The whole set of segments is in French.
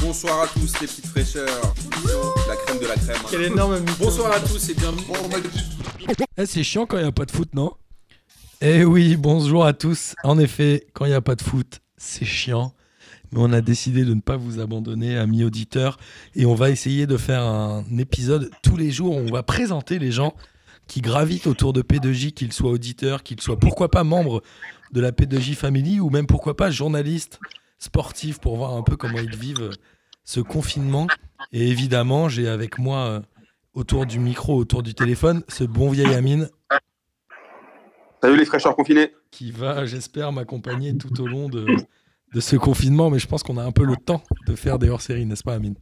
Bonsoir à tous les petites fraîcheurs. La crème de la crème. Quel énorme Bonsoir à tous et bienvenue. Eh, c'est chiant quand il n'y a pas de foot, non? Eh oui, bonjour à tous. En effet, quand il n'y a pas de foot, c'est chiant. Mais on a décidé de ne pas vous abandonner, amis auditeurs. Et on va essayer de faire un épisode tous les jours. où On va présenter les gens qui gravitent autour de P2J, qu'ils soient auditeurs, qu'ils soient pourquoi pas membres de la P2J Family ou même pourquoi pas journalistes sportifs pour voir un peu comment ils vivent ce confinement. Et évidemment, j'ai avec moi euh, autour du micro, autour du téléphone, ce bon vieil Amine Salut les fraîcheurs confinés. qui va, j'espère, m'accompagner tout au long de, de ce confinement. Mais je pense qu'on a un peu le temps de faire des hors-séries, n'est-ce pas, Amine?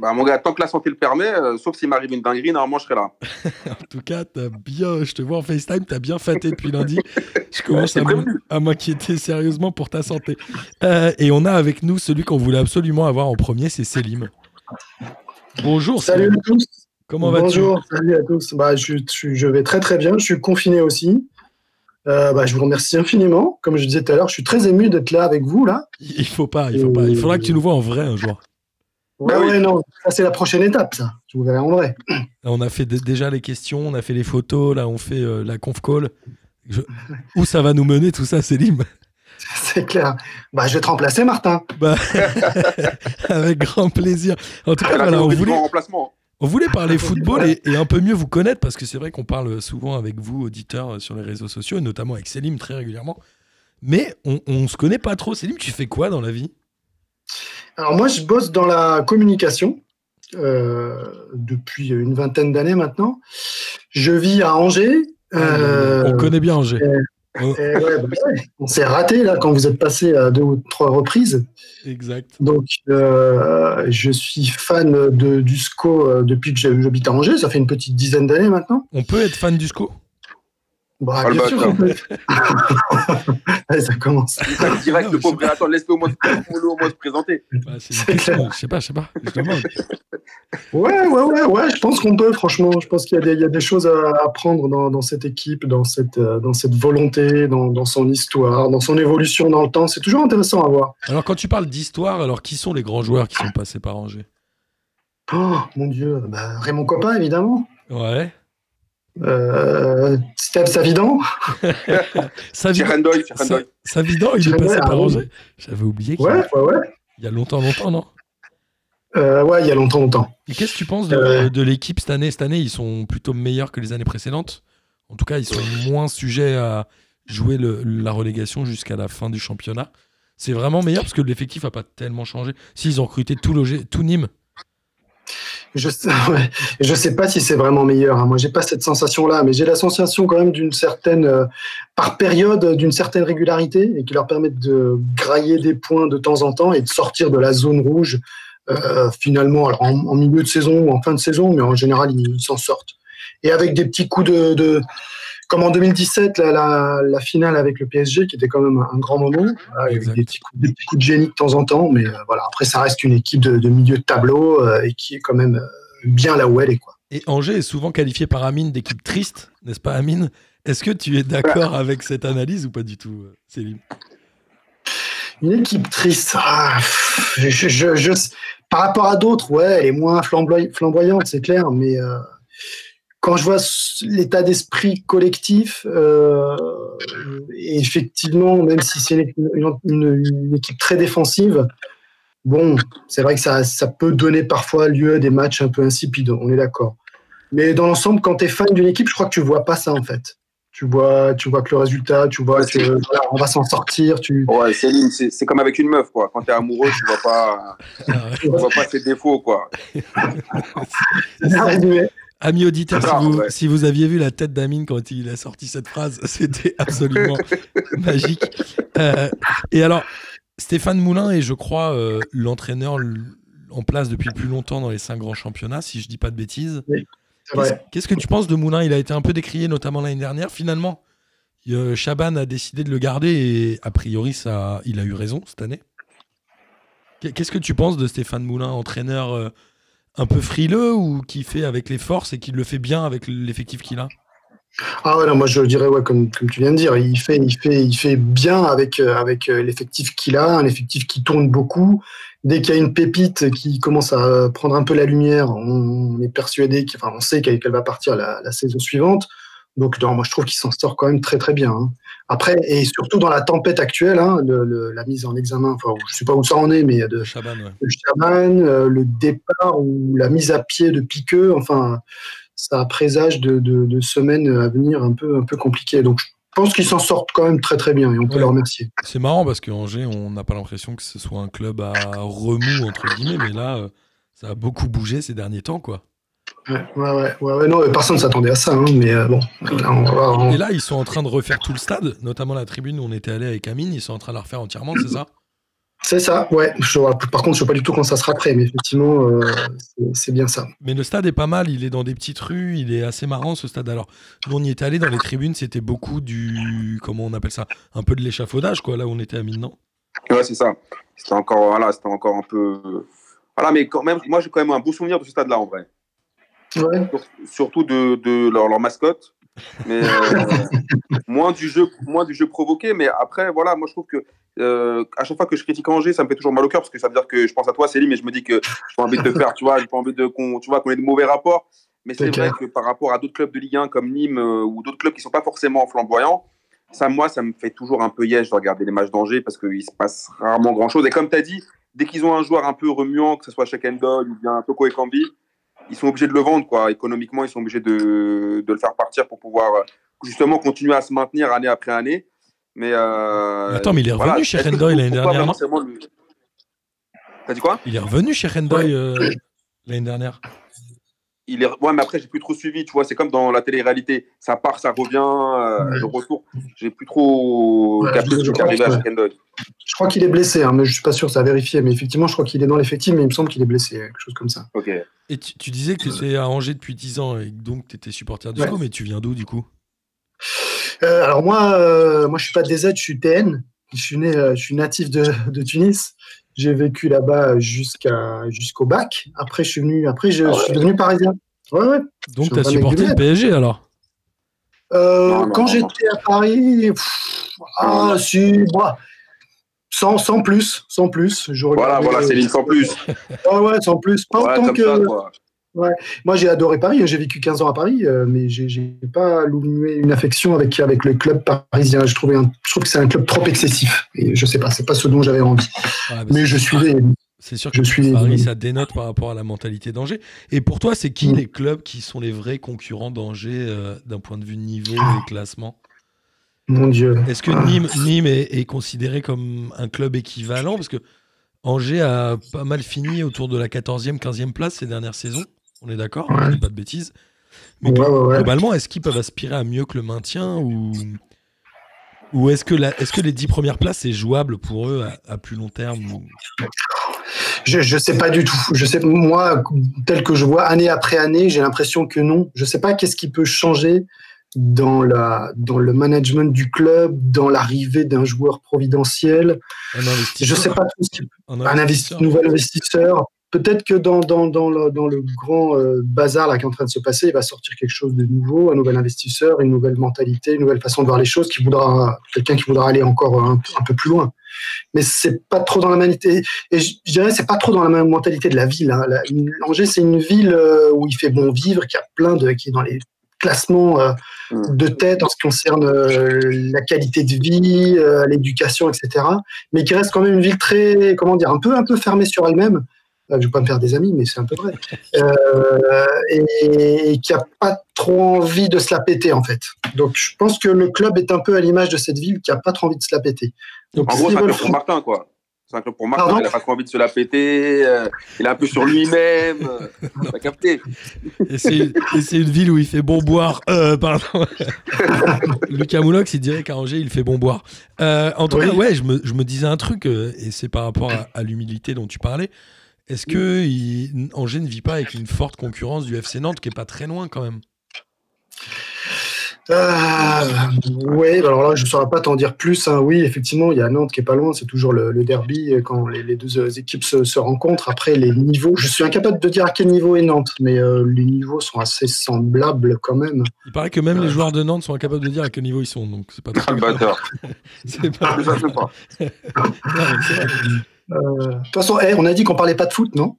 Bah mon gars, tant que la santé le permet, euh, sauf s'il m'arrive une dinguerie, normalement je serai là. En tout cas, t'as bien, je te vois en FaceTime, t'as bien faté depuis lundi. Je commence Ouais, à m'inquiéter sérieusement pour ta santé. Euh, et on a avec nous celui qu'on voulait absolument avoir en premier, c'est Selim. Bonjour, Salut à tous. Comment vas-tu? Bonjour, salut à tous. Bah, je, je- je vais très très bien. Je suis confiné aussi. Euh, bah, je vous remercie infiniment. Comme je disais tout à l'heure, je suis très ému d'être là avec vous là. Il faut pas, il faut pas. Il faudra que tu nous vois en vrai un jour. Ouais, Ah oui. ouais, non, ça c'est la prochaine étape, ça. Je vous verrai en vrai. Là, on a fait dé- déjà les questions, on a fait les photos, là on fait euh, la conf call. Je- Où ça va nous mener tout ça, Selim c'est clair. Bah, je vais te remplacer, Martin. Bah, Avec grand plaisir. En tout cas, voilà, on voulait, remplacement. on voulait parler football et, et un peu mieux vous connaître parce que c'est vrai qu'on parle souvent avec vous, auditeurs, euh, sur les réseaux sociaux, et notamment avec Selim très régulièrement. Mais on, on se connaît pas trop. Selim, tu fais quoi dans la vie? Alors moi, je bosse dans la communication euh, depuis une vingtaine d'années maintenant. Je vis à Angers. Euh, On connaît bien Angers. et ouais, bah, on s'est raté là quand vous êtes passé à deux ou trois reprises. Exact. Donc, euh, je suis fan de, du SCO depuis que j'habite à Angers. Ça fait une petite dizaine d'années maintenant. On peut être fan du SCO Bah, Ah, bien sûr. Allez, ça commence. Direct, Non, le pauvre Attends, laisse-le au moins, se présenter. Bah, C'est je sais pas, je sais pas. Je. Ouais, ouais, ouais, ouais. Je pense qu'on peut, franchement. Je pense qu'il y, a des- il y a des choses à apprendre dans, dans cette équipe, dans cette, euh, dans cette volonté, dans, dans son histoire, dans son évolution dans le temps. C'est toujours intéressant à voir. Alors, quand tu parles d'histoire, alors qui sont les grands joueurs qui sont passés par Angers? Oh, mon Dieu. Bah, Raymond Coppa, évidemment. Ouais. Euh, Steve Savidan. Savidan, Savidan, il est passé ah par. Angers. J'avais oublié qu'il Ouais, ouais, ouais. il y a longtemps, longtemps, non? Euh, ouais, il y a longtemps, longtemps. Et qu'est-ce que tu penses de, Euh. de l'équipe cette année? Cette année, ils sont plutôt meilleurs que les années précédentes. En tout cas, ils sont moins sujets à jouer le- la relégation jusqu'à la fin du championnat. C'est vraiment meilleur parce que l'effectif n'a pas tellement changé. S'ils ont recruté tout, Logé- tout Nîmes, Je je sais pas si c'est vraiment meilleur. hein. Moi, j'ai pas cette sensation-là, mais j'ai la sensation quand même d'une certaine, euh, par période, d'une certaine régularité et qui leur permettent de grailler des points de temps en temps et de sortir de la zone rouge. euh, finalement, alors en, milieu de saison ou en fin de saison, mais en général, ils s'en sortent. Et avec des petits coups de- comme en 2017, la, la, la finale avec le PSG, qui était quand même un, grand moment, voilà, avec des petits, coups, des petits coups de génie de temps en temps, mais euh, voilà. Après, ça reste une équipe de, de milieu de tableau euh, et qui est quand même euh, bien là où elle est, quoi. et Angers est souvent qualifié par Amine d'équipe triste, n'est-ce pas Amine? Est-ce que tu es d'accord avec cette analyse ou pas du tout, Céline? Une équipe triste. ah, je, je- je- par rapport à d'autres, ouais, elle est moins flamboy- flamboyante, c'est clair, mais euh, quand je vois l'état d'esprit collectif, euh, et effectivement, même si c'est une, une- une- une équipe très défensive, bon, c'est vrai que ça, ça peut donner parfois lieu à des matchs un peu insipides, on est d'accord. Mais dans l'ensemble, quand tu es fan d'une équipe, je crois que tu vois pas ça en fait. Tu vois, tu vois que le résultat, tu vois Ouais, que on va s'en sortir. Tu, Ouais, Céline, c'est comme avec une meuf, quoi. Quand t'es amoureux, tu vois pas, Ah, tu vois pas ses défauts, quoi. Auditeurs, si Ah, vous, ouais. si vous aviez vu la tête d'Amine quand il a sorti cette phrase, c'était absolument magique. Euh, et alors, Stéphane Moulin est, je crois, euh, l'entraîneur en place depuis plus longtemps dans les cinq grands championnats, si je dis pas de bêtises. Qu'est-ce que tu penses de Moulin? Il a été un peu décrié, notamment l'année dernière. Finalement, euh, Chaban a décidé de le garder et a priori, ça, il a eu raison cette année. Qu'est- Qu'est-ce que tu penses de Stéphane Moulin, entraîneur un peu frileux ou qui fait avec les forces et qui le fait bien avec l'effectif qu'il a Ah ouais, moi je dirais, ouais, comme, comme tu viens de dire, il fait, il fait, il fait bien avec, euh, avec euh, l'effectif qu'il a, un effectif qui tourne beaucoup. Dès qu'il y a une pépite qui commence à prendre un peu la lumière, on est persuadé, enfin, on sait qu'elle va partir la saison suivante. Donc, non, moi je trouve qu'il s'en sort quand même très très bien. hein. Après, et surtout dans la tempête actuelle, hein, le- le- la mise en examen, enfin, je sais pas où ça en est, mais de, Chaban, ouais. de Chaman, euh, le départ ou la mise à pied de Piqueux, enfin, ça présage de, de, de semaines à venir un peu, un peu compliquées. Donc, je pense qu'ils s'en sortent quand même très très bien et on peut Ouais. leur remercier. C'est marrant parce que Angers, on n'a pas l'impression que ce soit un club à remous, entre guillemets, mais là, euh, ça a beaucoup bougé ces derniers temps, quoi. Ouais, ouais, ouais, non, personne ne s'attendait à ça, hein, mais euh, bon, là, on va voir, on- Et là, ils sont en train de refaire tout le stade, notamment la tribune où on était allé avec Amine, ils sont en train de la refaire entièrement, c'est ça? C'est ça, ouais. Je vois- par contre, je ne sais pas du tout quand ça sera prêt, mais effectivement, euh, c'est- bien ça. Mais le stade est pas mal, il est dans des petites rues, il est assez marrant ce stade. Alors, nous on y était allé dans les tribunes, c'était beaucoup du. Comment on appelle ça? Un peu de l'échafaudage, quoi, là où on était à Mine, non? Ouais, c'est ça. C'était encore, voilà, c'était encore un peu. Voilà, mais quand même, moi j'ai quand même un beau souvenir de ce stade-là en vrai. Ouais. Surtout de, de leur, leur mascotte. Mais euh, moins, du jeu, moins du jeu provoqué. Mais après, voilà, moi je trouve que euh, à chaque fois que je critique Angers, ça me fait toujours mal au cœur parce que ça veut dire que je pense à toi, Céline, mais je me dis que j'ai pas envie de te faire, tu vois, j'ai pas envie de qu'on tu vois, qu'on ait de mauvais rapports. Mais c'est vrai que par rapport à d'autres clubs de Ligue 1 comme Nîmes euh, ou d'autres clubs qui sont pas forcément flamboyants, ça, moi, ça me fait toujours un peu yèche de regarder les matchs d'Angers parce qu'il se passe rarement grand chose. Et comme tu as dit, dès qu'ils ont un joueur un peu remuant, que ce soit Shaq Doyle ou bien Toko Ekambi, ils sont obligés de le vendre. Quoi. Économiquement, ils sont obligés de, de le faire partir pour pouvoir euh, justement continuer à se maintenir année après année. Mais, euh, Mais attends, mais il est voilà. revenu chez Rendoy l'année dernière, le- T'as dit quoi? Il est revenu chez Rendoy euh, l'année dernière. Il est... Ouais, mais après, j'ai plus trop suivi. Tu vois, c'est comme dans la télé-réalité. Ça part, ça revient, euh, Ouais. le retour. J'ai plus trop Ouais, capté je- ce qui est arrivé à. Je crois qu'il est blessé, hein, mais je suis pas sûr, ça a vérifié. Mais effectivement, je crois qu'il est dans l'effectif, mais il me semble qu'il est blessé, quelque chose comme ça. Ok. Et tu, tu disais que tu étais à Angers depuis 10 ans et que donc tu étais supporter du Ouais. SCO, mais tu viens d'où du coup? Euh, alors moi, euh, moi, je suis pas DZ, je suis TN. Je suis né, euh, je suis natif de, de Tunis. J'ai vécu là-bas jusqu'à jusqu'au bac. Après, je suis venu. Après, je, Ah ouais. je suis devenu parisien. Ouais, ouais. Donc tu as supporté le PSG alors? Euh, Non, non, quand j'étais à Paris, pff, ah, Non, si, moi, sans, sans plus, sans plus. Je Voilà, voilà, euh, Céline, sans plus. Ouais, ouais, sans plus. Pas Voilà, autant que. ça, quoi. Moi, j'ai adoré Paris. hein. J'ai vécu 15 ans à Paris, euh, mais j'ai j'ai pas loué une affection avec, avec le club parisien. Je, trouvais un- je trouve que c'est un club trop excessif. Et je sais pas, c'est pas ce dont j'avais envie. Ouais, Mais je suivais. C'est sûr que Je suis- Paris, ça dénote par rapport à la mentalité d'Angers. Et pour toi, c'est qui Mm. les clubs qui sont les vrais concurrents d'Angers euh, d'un point de vue niveau et classement? Mon Dieu. Est-ce que Ah. Nîmes, Nîmes est, est considéré comme un club équivalent? Parce que Angers a pas mal fini autour de la 14e, 15e place ces dernières saisons. On est d'accord Ouais. Pas de bêtises. Mais Ouais, ouais, ouais. globalement, est-ce qu'ils peuvent aspirer à mieux que le maintien ou, ou est-ce que, la- est-ce que les 10 premières places, c'est jouable pour eux à, à plus long terme ou- Je, je sais pas du tout. Je sais, moi, tel que je vois année après année, j'ai l'impression que non. Je sais pas qu'est-ce qui peut changer dans, la, dans le management du club, dans l'arrivée d'un joueur providentiel. un investisseur Je sais pas tout ce qui Un un investi- investisseur nouvel investisseur. Peut-être que dans, dans, dans, le, dans le grand euh, bazar là, qui est en train de se passer, il va sortir quelque chose de nouveau, un nouvel investisseur, une nouvelle mentalité, une nouvelle façon de voir les choses, qui voudra quelqu'un qui voudra aller encore un, un peu plus loin. Mais c'est pas trop dans la mentalité. Et je, je dirais c'est pas trop dans la même mentalité de la ville. Hein. La- Angers, c'est une ville euh, où il fait bon vivre, qui a plein de, qui est dans les classements euh, Mm. de tête en ce qui concerne la qualité de vie, l'éducation, etc mais qui reste quand même une ville très, comment dire, un peu, un peu fermée sur elle-même. Euh, je vais pas me faire des amis, mais c'est un peu vrai. Euh, et, et qui a pas trop envie de se la péter, en fait. Donc, je pense que le club est un peu à l'image de cette ville qui a pas trop envie de se la péter. Donc, En gros, c'est un club pour Martin, quoi. C'est un club pour Martin. Pardon il a pas trop envie de se la péter. euh, il est un peu sur lui-même. euh, capté Et c'est et c'est une ville où il fait bon boire. Euh, pardon. Lucas Moulox, il dirait qu'à Angers, il fait bon boire. Euh, en tout Oui. cas, ouais, je me, je me disais un truc, euh, et c'est par rapport à, à l'humilité dont tu parlais. Est-ce que il- Angers ne vit pas avec une forte concurrence du FC Nantes qui est pas très loin quand même? Euh, oui, alors là, je ne saurais pas t'en dire plus. Hein. Oui, effectivement, il y a Nantes qui est pas loin. C'est toujours le, derby euh, quand les, deux euh, équipes se, rencontrent. Après, les niveaux, je suis incapable de dire à quel niveau est Nantes, mais les niveaux sont assez semblables quand même. Il paraît que même les joueurs de Nantes sont incapables de dire à quel niveau ils sont. Donc, c'est pas très c'est pas. De toute façon, on a dit qu'on parlait pas de foot, non?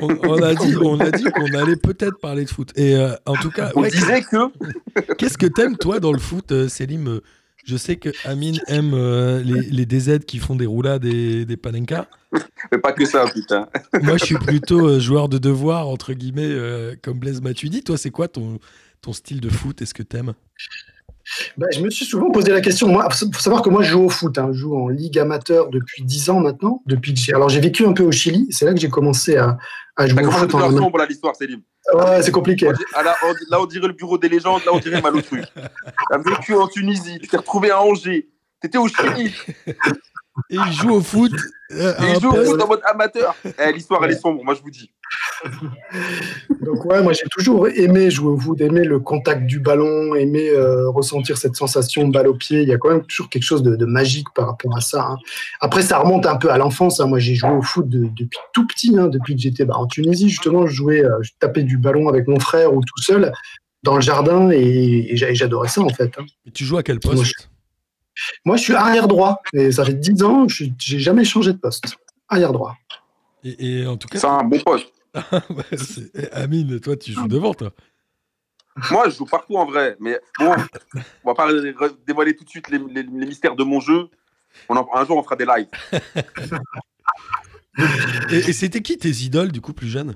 On, a dit, on a dit qu'on allait peut-être parler de foot. Et euh, en tout cas, on disait que. Qu'est-ce que t'aimes toi dans le foot, euh, Selim Je sais que Amine aime euh, les, les, DZ qui font des roulades et des panenka. Mais pas que ça, putain. Moi, je suis plutôt joueur de devoir entre guillemets, comme Blaise Matuidi. Toi, c'est quoi ton ton style de foot? Est-ce que t'aimes? Bah, je me suis souvent posé la question. Moi, faut savoir que moi, je joue au foot. Hein. Je joue en ligue amateur depuis 10 ans maintenant. Depuis j'ai, alors, j'ai vécu un peu au Chili. C'est là que j'ai commencé à, à jouer au foot. C'est sombre là l'histoire. Ouais, c'est compliqué. Ah, là, on, dirait le bureau des légendes. Là, on dirait Malotru. T'as vécu en Tunisie. Tu t'es retrouvé à Angers. T'étais au Chili. Et il joue au foot. Euh, il joue au foot en mode amateur. Eh, l'histoire, elle est sombre, moi je vous dis. Donc ouais, moi j'ai toujours aimé jouer au foot, aimé le contact du ballon, aimé euh, ressentir cette sensation de balle au pied. Il y a quand même toujours quelque chose de, magique par rapport à ça. Hein. Après, ça remonte un peu à l'enfance. Hein. Moi j'ai joué au foot depuis tout petit, hein, depuis que j'étais bah, en Tunisie justement. Je jouais, euh, je tapais du ballon avec mon frère ou tout seul dans le jardin et, j'adorais ça en fait. Et tu joues à quel poste? Moi, je suis arrière droit. Et ça fait 10 ans, je n'ai jamais changé de poste. Arrière droit. Et, en tout cas. C'est un bon poste. Amine, toi, tu joues devant, toi. Moi, je joue partout en vrai. Mais bon, on va pas dévoiler tout de suite les, mystères de mon jeu. On un jour, on fera des lives. et c'était qui tes idoles, du coup, plus jeunes?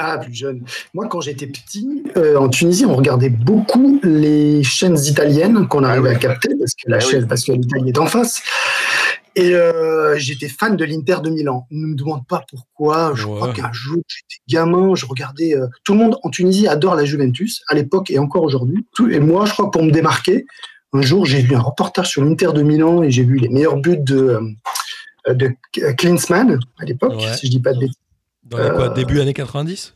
Ah, plus jeune. Moi, quand j'étais petit, euh, en Tunisie, on regardait beaucoup les chaînes italiennes qu'on ah arrivait à capter parce que la ah chaîne, parce que l'Italie est en face. Et euh, j'étais fan de l'Inter de Milan. Ne me demande pas pourquoi. Je crois qu'un jour, j'étais gamin, je regardais. Euh, tout le monde en Tunisie adore la Juventus, à l'époque et encore aujourd'hui. Et moi, je crois que pour me démarquer, un jour, j'ai vu un reportage sur l'Inter de Milan et j'ai vu les meilleurs buts de, de Klinsmann à l'époque, si je dis pas de bêtises. Dans les quoi, début années 90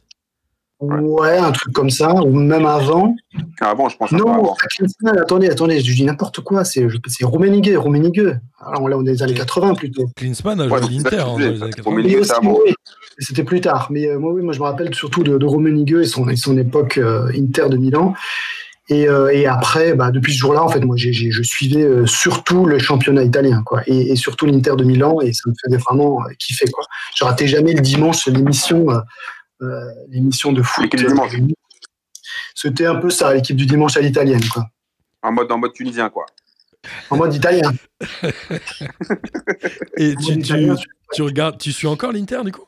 Ouais, un truc comme ça, ou même avant. Avant, je pense. Non, attendez, attendez, je dis n'importe quoi. C'est Rummenigge, Rummenigge. Alors là, on est dans les années 80 plutôt. Klinsmann a joué ouais, l'Inter dans les années 80. C'était plus tard. Mais euh, moi, oui, moi, je me rappelle surtout de, de Rummenigge et son, son époque euh, Inter de Milan. Et, euh, et après, bah, depuis ce jour-là, en fait, moi, je suivais surtout le championnat italien, quoi, et, et surtout l'Inter de Milan, et ça me faisait vraiment kiffer, quoi. Je ratais jamais le dimanche l'émission euh, l'émission de foot. C'était un peu ça, l'équipe du dimanche à l'italienne, quoi. En mode, en mode tunisien, quoi. En mode italien. Et tu, tu, regardes, tu suis encore l'Inter, du coup?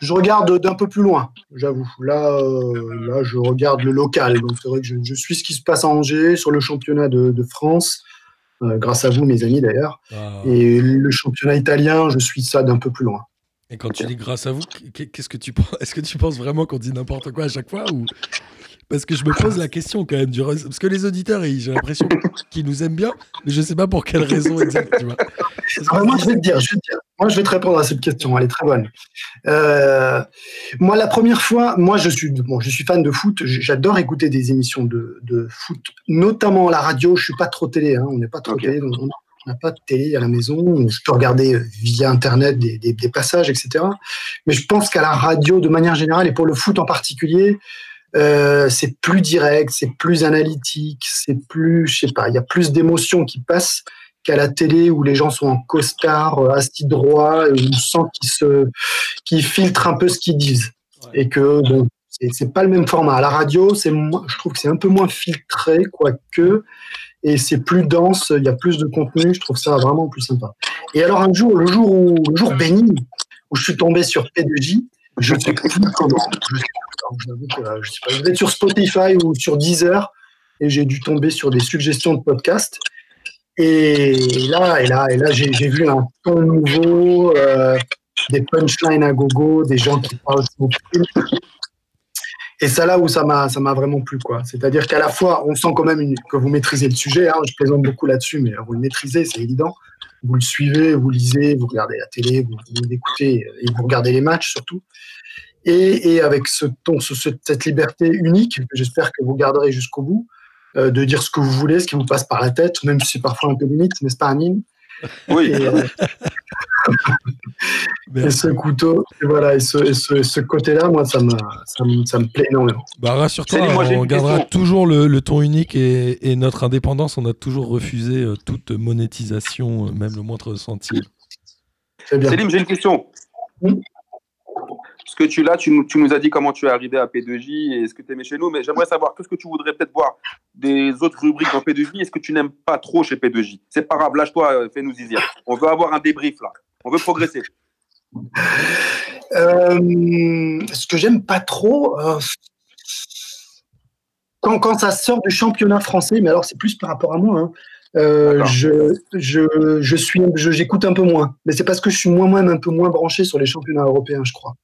Je regarde d'un peu plus loin, j'avoue. Là, euh, là, je regarde le local. Donc, c'est vrai que je, suis ce qui se passe à Angers, sur le championnat de, France, euh, grâce à vous, mes amis d'ailleurs. Ah. Et le championnat italien, je suis ça d'un peu plus loin. Et quand tu dis grâce à vous, qu'est-ce que tu penses Est-ce que tu penses vraiment qu'on dit n'importe quoi à chaque fois ou parce que je me pose la question quand même du parce que les auditeurs j'ai l'impression qu'ils nous aiment bien, mais je sais pas pour quelle raison exacte. Moi je vais te dire, je vais te dire, moi je vais te répondre à cette question, elle est très bonne. Euh, moi la première fois, moi je suis bon, je suis fan de foot, j'adore écouter des émissions de, de, foot, notamment à la radio. Je suis pas trop télé, hein, on n'est pas trop télé, donc on n'a pas de télé à la maison, je peux regarder via Internet des, des, passages, etc. Mais je pense qu'à la radio, de manière générale, et pour le foot en particulier, euh, c'est plus direct, c'est plus analytique, c'est plus, je sais pas, il y a plus d'émotions qui passent qu'à la télé où les gens sont en costard, euh, assis droit, et on sent qu'ils se, filtrent un peu ce qu'ils disent. Et que, bon, c'est pas le même format. À la radio, c'est, je trouve que c'est un peu moins filtré, quoique et c'est plus dense, il y a plus de contenu, je trouve ça vraiment plus sympa. Et alors un jour, le jour où, le jour béni, où je suis tombé sur P2J, je ne sais plus comment. Je, pas, je vais être sur Spotify ou sur Deezer et j'ai dû tomber sur des suggestions de podcasts. Et là, et là, et là, j'ai vu un ton nouveau, euh, des punchlines à gogo, des gens qui parlent et c'est là où ça m'a, ça m'a vraiment plu, quoi. C'est-à-dire qu'à la fois, on sent quand même que vous maîtrisez le sujet. Hein, je plaisante beaucoup là-dessus, mais vous le maîtrisez, c'est évident. Vous le suivez, vous lisez, vous regardez la télé, vous, vous écoutez et vous regardez les matchs surtout. Et, et avec ce ton, ce, cette liberté unique que j'espère que vous garderez jusqu'au bout, euh, de dire ce que vous voulez, ce qui vous passe par la tête, même si c'est parfois un peu limite, n'est-ce pas, Amine? Oui. Et, euh, et ce couteau, et voilà, et ce, et ce- ce côté-là, moi, ça me, ça, me, ça me plaît énormément. Bah rassure-toi, on gardera question. toujours le, le ton unique et, et notre indépendance. On a toujours refusé euh, toute monétisation, même le moindre centime. Célim, j'ai une question. Parce que tu là, tu, nous- as dit comment tu es arrivé à P2J et ce que tu aimais chez nous, mais j'aimerais savoir qu'est-ce que tu voudrais peut-être voir des autres rubriques dans P2J et ce que tu n'aimes pas trop chez P2J. C'est pas grave, lâche-toi, euh, fais-nous zizir. On veut avoir un débrief là. On veut progresser. Euh, ce que j'aime pas trop, euh, quand, quand ça sort du championnat français, mais alors c'est plus par rapport à moi. hein, euh, je, je, je suis, je- j'écoute un peu moins, mais c'est parce que je suis moi-même un peu moins branché sur les championnats européens, je crois.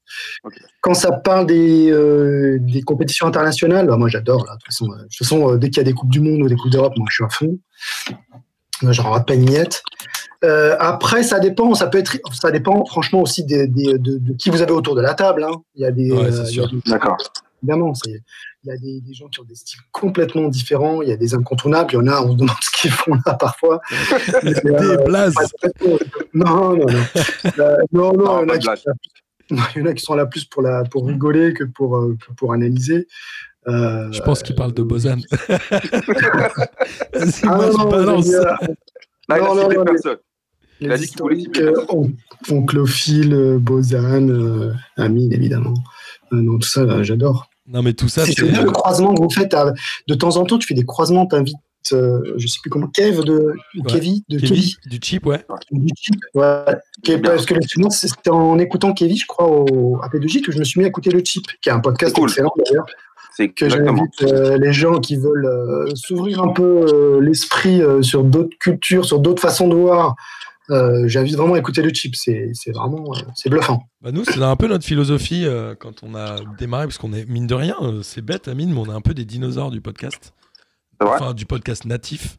Quand ça parle des, euh, des compétitions internationales, bah, moi j'adore. De toute façon, euh, de toute façon, euh, dès qu'il y a des coupes du monde ou des coupes d'Europe, moi je suis à fond. Moi, J'en rate pas une miette. Euh, après, ça dépend. Ça peut être, ça dépend franchement aussi des, des- de, de qui vous avez autour de la table. hein. Il y a des, Ouais, euh, D'accord. Évidemment, il y a des, des gens qui ont des styles complètement différents. Il y a des incontournables. Il y en a, on se demande ce qu'ils font là parfois. Des euh, blazes non, non, non. Euh, non, non, Non, il, y en pas a de qui blague. sont là plus- non, il y en a qui sont là plus pour, la, pour rigoler que pour, euh, que pour analyser. Euh, Je pense qu'il parle de Bozan. Ah, moi, je non, balance. il a- il Non, non, non, personne. Il les a dit euh, euh, Bozan, euh, Amine, évidemment. Euh, non, tout ça, j'adore. Non, mais tout ça, C'est c'est. bien le croisement que vous faites. à- de temps en temps, tu fais des croisements, t'invites, euh, je sais plus comment, Kev de Kevin, de Kevin, du chip, ouais. du type. Ouais. Parce que c'était en écoutant Kevin, je crois, au AP2J que je me suis mis à écouter le chip, qui est un podcast Cool. excellent d'ailleurs, C'est que j'invite euh, les gens qui veulent euh, s'ouvrir un peu euh, l'esprit euh, sur d'autres cultures, sur d'autres façons de voir. Euh, J'invite vraiment à écouter le chip, c'est c'est vraiment euh, c'est bluffant. Bah nous, c'est un peu notre philosophie euh, quand on a démarré, parce qu'on est, mine de rien, c'est bête, Amine, mais on est un peu des dinosaures du podcast. Enfin, du podcast natif.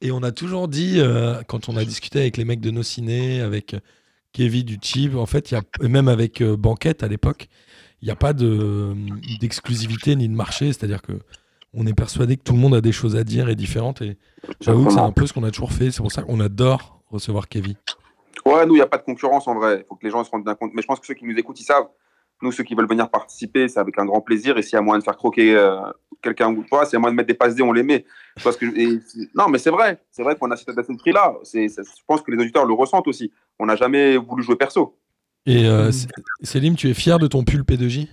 Et on a toujours dit, euh, quand on a discuté avec les mecs de nos ciné, avec Kevin du Chip, en fait, il y a, et même avec euh, Banquette à l'époque, il n'y a pas de- d'exclusivité ni de marché, c'est-à-dire que on est persuadé que tout le monde a des choses à dire et différentes. Et j'avoue que c'est un peu ce qu'on a toujours fait. C'est pour ça qu'on adore recevoir Kevin. Ouais, nous, il n'y a pas de concurrence en vrai. Il faut que les gens se rendent bien compte. Mais je pense que ceux qui nous écoutent, ils savent. Nous, ceux qui veulent venir participer, c'est avec un grand plaisir. Et s'il y a moyen de faire croquer euh, quelqu'un ou pas, s'il y a moyen de mettre des passes D, on les met. Parce que, et non, mais c'est vrai. C'est vrai qu'on a cet esprit-là. C'est- c'est- Je pense que les auditeurs le ressentent aussi. On n'a jamais voulu jouer perso. Et euh, Célim, tu es fier de ton pull P2J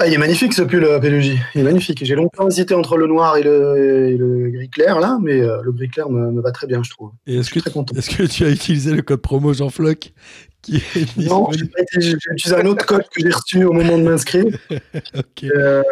Ah, il est magnifique ce pull euh, PLJ. Il est magnifique. J'ai longtemps hésité entre le noir et le, et le gris clair là, mais euh, le gris clair me, me va très bien, je trouve. Et est-ce Je suis que, très content. est-ce que tu as utilisé le code promo Jean Floc qui est Non, j'ai utilisé un autre code que j'ai reçu au moment de m'inscrire. Ok. Euh,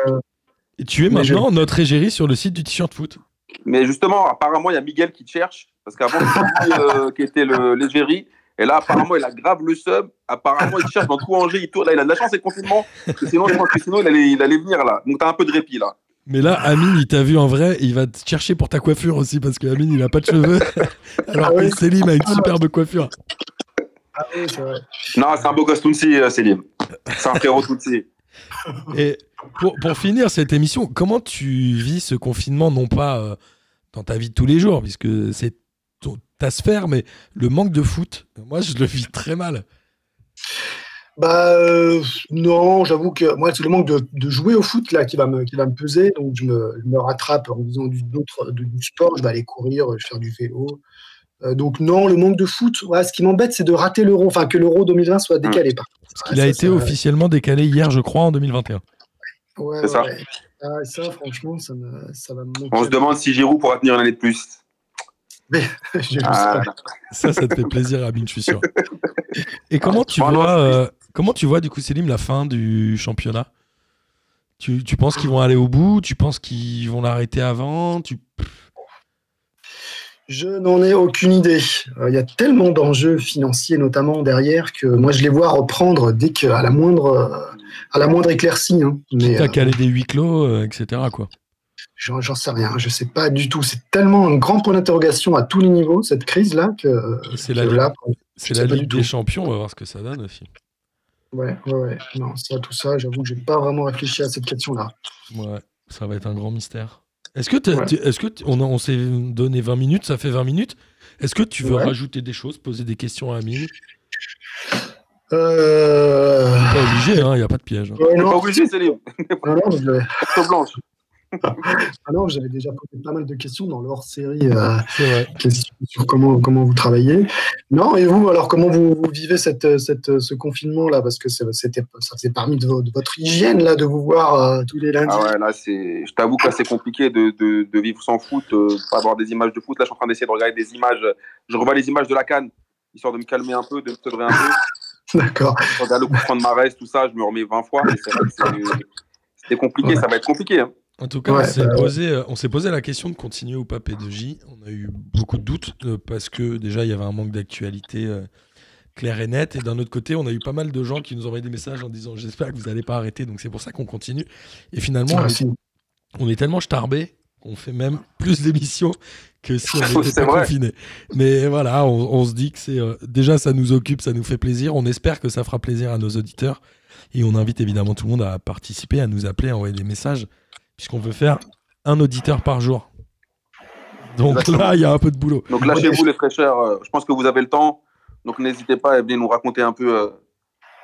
Et tu es je- maintenant notre égérie sur le site du t-shirt foot. Mais justement, apparemment, il y a Miguel qui te cherche. Parce qu'avant, c'était lui euh, qui était le- l'égérie. Et là, apparemment, il a grave le sub. Apparemment, il cherche dans tout Angers. Il tourne. Là, il a de la chance, c'est le confinement. Parce que sinon, je pense que sinon, il allait, il allait venir là. Donc, t'as un peu de répit là. Mais là, Amine, il t'a vu en vrai, il va te chercher pour ta coiffure aussi, parce que Amine, il a pas de cheveux, alors Ah oui. que Célim a une superbe coiffure. Ah oui, c'est vrai. Non, c'est un beau gosse Tounsi, euh, Célim. C'est un frérot Tounsi. Et pour, pour finir cette émission, comment tu vis ce confinement, non pas euh, dans ta vie de tous les jours, puisque c'est ta sphère, mais le manque de foot, moi, je le vis très mal. Bah euh, non, j'avoue que moi c'est le manque de, de jouer au foot là qui va me qui va me peser, donc je me, je me rattrape en faisant du, d'autres- du, du sport, je vais aller courir, je vais faire du vélo. Euh, donc non, le manque de foot, ouais, ce qui m'embête c'est de rater l'euro, enfin que l'euro 2020 soit décalé. Par contre. Parce qu'il a Ça, été ça- officiellement décalé hier, je crois, en 2021. Ouais, C'est ça. ouais. Ah, ça, franchement, ça, me, ça va me manquer. On se demande si Giroud pourra tenir une année de plus. Ah, ça. Ça, ça te fait plaisir, Amine, je suis sûr. Et comment tu Ah, vois, euh, comment tu vois du coup, Célim, la fin du championnat? Tu, tu penses qu'ils vont aller au bout? Tu penses qu'ils vont l'arrêter avant? Tu... Je n'en ai aucune idée. Euh, Il y a tellement d'enjeux financiers, notamment derrière, que moi je les vois reprendre dès qu'à la moindre, euh, à la moindre éclaircie. hein. Mais T'as euh, calé des huis clos, euh, etc. Quoi. J'en sais rien. Je sais pas du tout. C'est tellement un grand point d'interrogation à tous les niveaux cette crise-là que, C'est la, là, c'est la Ligue des tout. Champions, on va voir ce que ça donne aussi. ouais, ouais, ouais. Non, ça, tout ça, j'avoue que j'ai pas vraiment réfléchi à cette question-là. Ouais, ça va être un grand mystère. Est-ce que, Ouais. tu- est-ce que on, a- on s'est donné 20 minutes, ça fait 20 minutes Est-ce que tu veux Ouais. rajouter des choses, poser des questions à Amine? Euh... Pas obligé, il n'y a pas de piège. hein. ouais, T'es pas non, obligé, Céline. non, non, Carte blanche. Ah non, j'avais déjà posé pas mal de questions dans leur série euh, questions sur comment, comment vous travaillez. Non, et vous, alors comment vous, vous vivez cette, cette, ce confinement-là? Parce que c'était, ça faisait parmi de, vo- de votre hygiène là, de vous voir euh, tous les lundis. Ah ouais, là, c'est. Je t'avoue que c'est compliqué de, de, de vivre sans foot, euh, pas avoir des images de foot. Là, je suis en train d'essayer de regarder des images. Je revois les images de la canne, histoire de me calmer un peu, de me sevrer un peu. D'accord. Je regarde le coup franc de Marès, tout ça, je me remets 20 fois. C'est compliqué, ça va être compliqué. Hein. En tout cas, Ouais, on s'est bah posé, euh, on s'est posé la question de continuer ou pas P2J. On a eu beaucoup de doutes euh, parce que déjà, il y avait un manque d'actualité euh, clair et net. Et d'un autre côté, on a eu pas mal de gens qui nous envoyaient des messages en disant J'espère que vous n'allez pas arrêter. Donc c'est pour ça qu'on continue. Et finalement, on est, si. on est tellement starbé qu'on fait même plus d'émissions que si on c'est pas vrai. confiné. Mais voilà, on, on se dit que c'est. euh, déjà, ça nous occupe, ça nous fait plaisir. On espère que ça fera plaisir à nos auditeurs. Et on invite évidemment tout le monde à participer, à nous appeler, à envoyer des messages, puisqu'on veut faire un auditeur par jour. Donc Exactement. là, il y a un peu de boulot. Donc lâchez-vous les fraîcheurs. euh, Je pense que vous avez le temps. Donc n'hésitez pas à venir nous raconter un peu euh,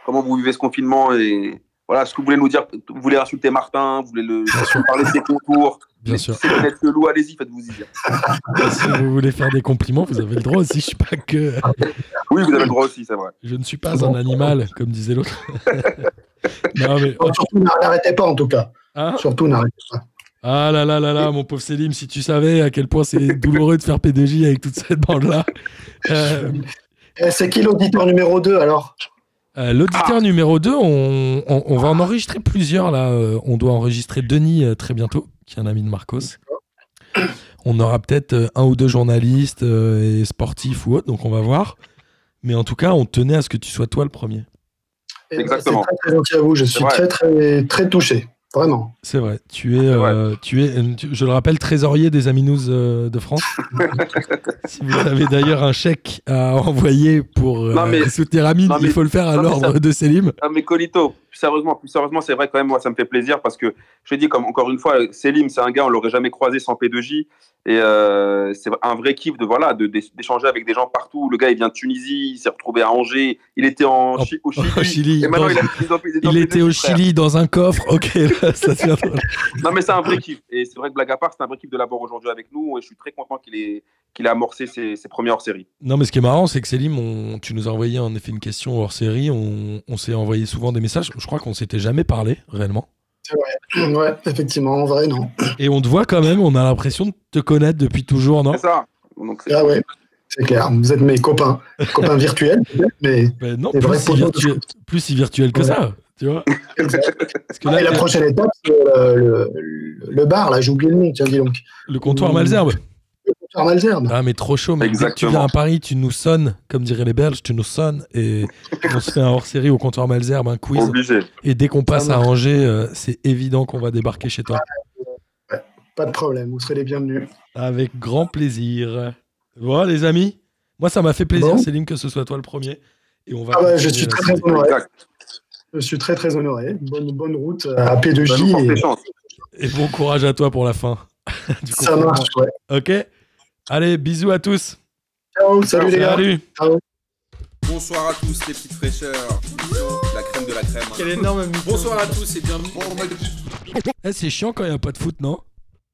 comment vous vivez ce confinement et voilà ce que vous voulez nous dire. Vous voulez insulter Martin, vous voulez le Bien sûr. parler de ses contours. Bien sûr. Si vous êtes le loup, allez-y, faites-vous y dire. Si vous voulez faire des compliments, vous avez le droit aussi. Je suis pas que. Oui, vous avez le droit aussi, c'est vrai. Je ne suis pas un animal, comme disait l'autre. non, mais. Bon, surtout, n'arrêtez pas en tout cas. Hein Surtout, n'arrêtez pas. ah là là là là, mon pauvre Selim, si tu savais à quel point c'est douloureux de faire PDJ avec toute cette bande-là. Euh, Eh, c'est qui l'auditeur numéro 2 alors? Euh, L'auditeur numéro 2, on, on- on va en enregistrer plusieurs là. Euh, On doit enregistrer Denis très bientôt, qui est un ami de Marcos. On aura peut-être un ou deux journalistes et sportifs ou autres, donc on va voir. Mais en tout cas, on tenait à ce que tu sois toi le premier. Eh, Exactement. C'est très, très gentil à vous. Je suis très, très, très touché. Vraiment. C'est vrai. Tu es, euh, tu es, euh, tu- je le rappelle, trésorier des Amis News euh, de France. si vous avez d'ailleurs un chèque à envoyer pour euh, Non, mais- soutenir Amine, non, mais- il faut le faire à non, l'ordre ça- de Selim. Ah, mais Colito, plus sérieusement, plus sérieusement, c'est vrai quand même, moi, ça me fait plaisir parce que je te dis, comme encore une fois, Selim, c'est un gars, on l'aurait jamais croisé sans P2J. Et euh, c'est un vrai kiff de voilà de- d'échanger avec des gens partout. Le gars, il vient de Tunisie, il s'est retrouvé à Angers, il était en, Chi- au Chili. au Chili, Et maintenant, dans- il, a, était P2J, au frère. Chili dans un coffre. Ok, là, ça devient. Non, mais c'est un vrai kiff. Et c'est vrai que blague à part, c'est un vrai kiff de l'avoir aujourd'hui avec nous. Et je suis très content qu'il ait, qu'il ait amorcé ses, ses premières hors-série. Non, mais ce qui est marrant, c'est que Selim, on- tu nous as envoyé en effet une question hors série. On, on s'est envoyé souvent des messages. Je crois qu'on s'était jamais parlé réellement. Ouais, effectivement, en vrai, non. Et on te voit quand même. On a l'impression de te connaître depuis toujours, non? C'est ça. Donc, c'est- Ah ouais, c'est clair. Vous êtes mes copains. Copains virtuels, peut-être, mais. Ben Non, C'est plus vrai, si, virtuel, plus si virtuel que Ouais. ça. Tu vois Parce que là, Et la prochaine étape, c'est le, le- le bar, là, j'ai oublié le nom, tiens, dis donc. le comptoir. Malzerbe. Comptoir Malzerbe. Ah, mais trop chaud. Mais dès que tu Exactement. viens à Paris, tu nous sonnes, comme diraient les Belges, tu nous sonnes. Et on se fait un hors série au comptoir Malzerbe, un quiz. obligé. Et dès qu'on passe Ça à. Angers, euh, c'est évident qu'on va débarquer chez toi. Pas de problème, vous serez les bienvenus. Avec grand plaisir. Voilà, les amis. Moi, ça m'a fait plaisir, Bon. Céline, que ce soit toi le premier. Et on va Ah bah, je suis très, très honoré. Je suis très, très honoré. Bonne, bonne route à Ça nous P2J. porte et- bon courage à toi pour la fin. du Ça marche, ouais. Ok? Allez, bisous à tous. Ciao, salut les gars. Salut. Bonsoir à tous les petites fraîcheurs. La crème de la crème. énorme Bonsoir à tous et bienvenue. Eh, c'est chiant quand il n'y a pas de foot, non?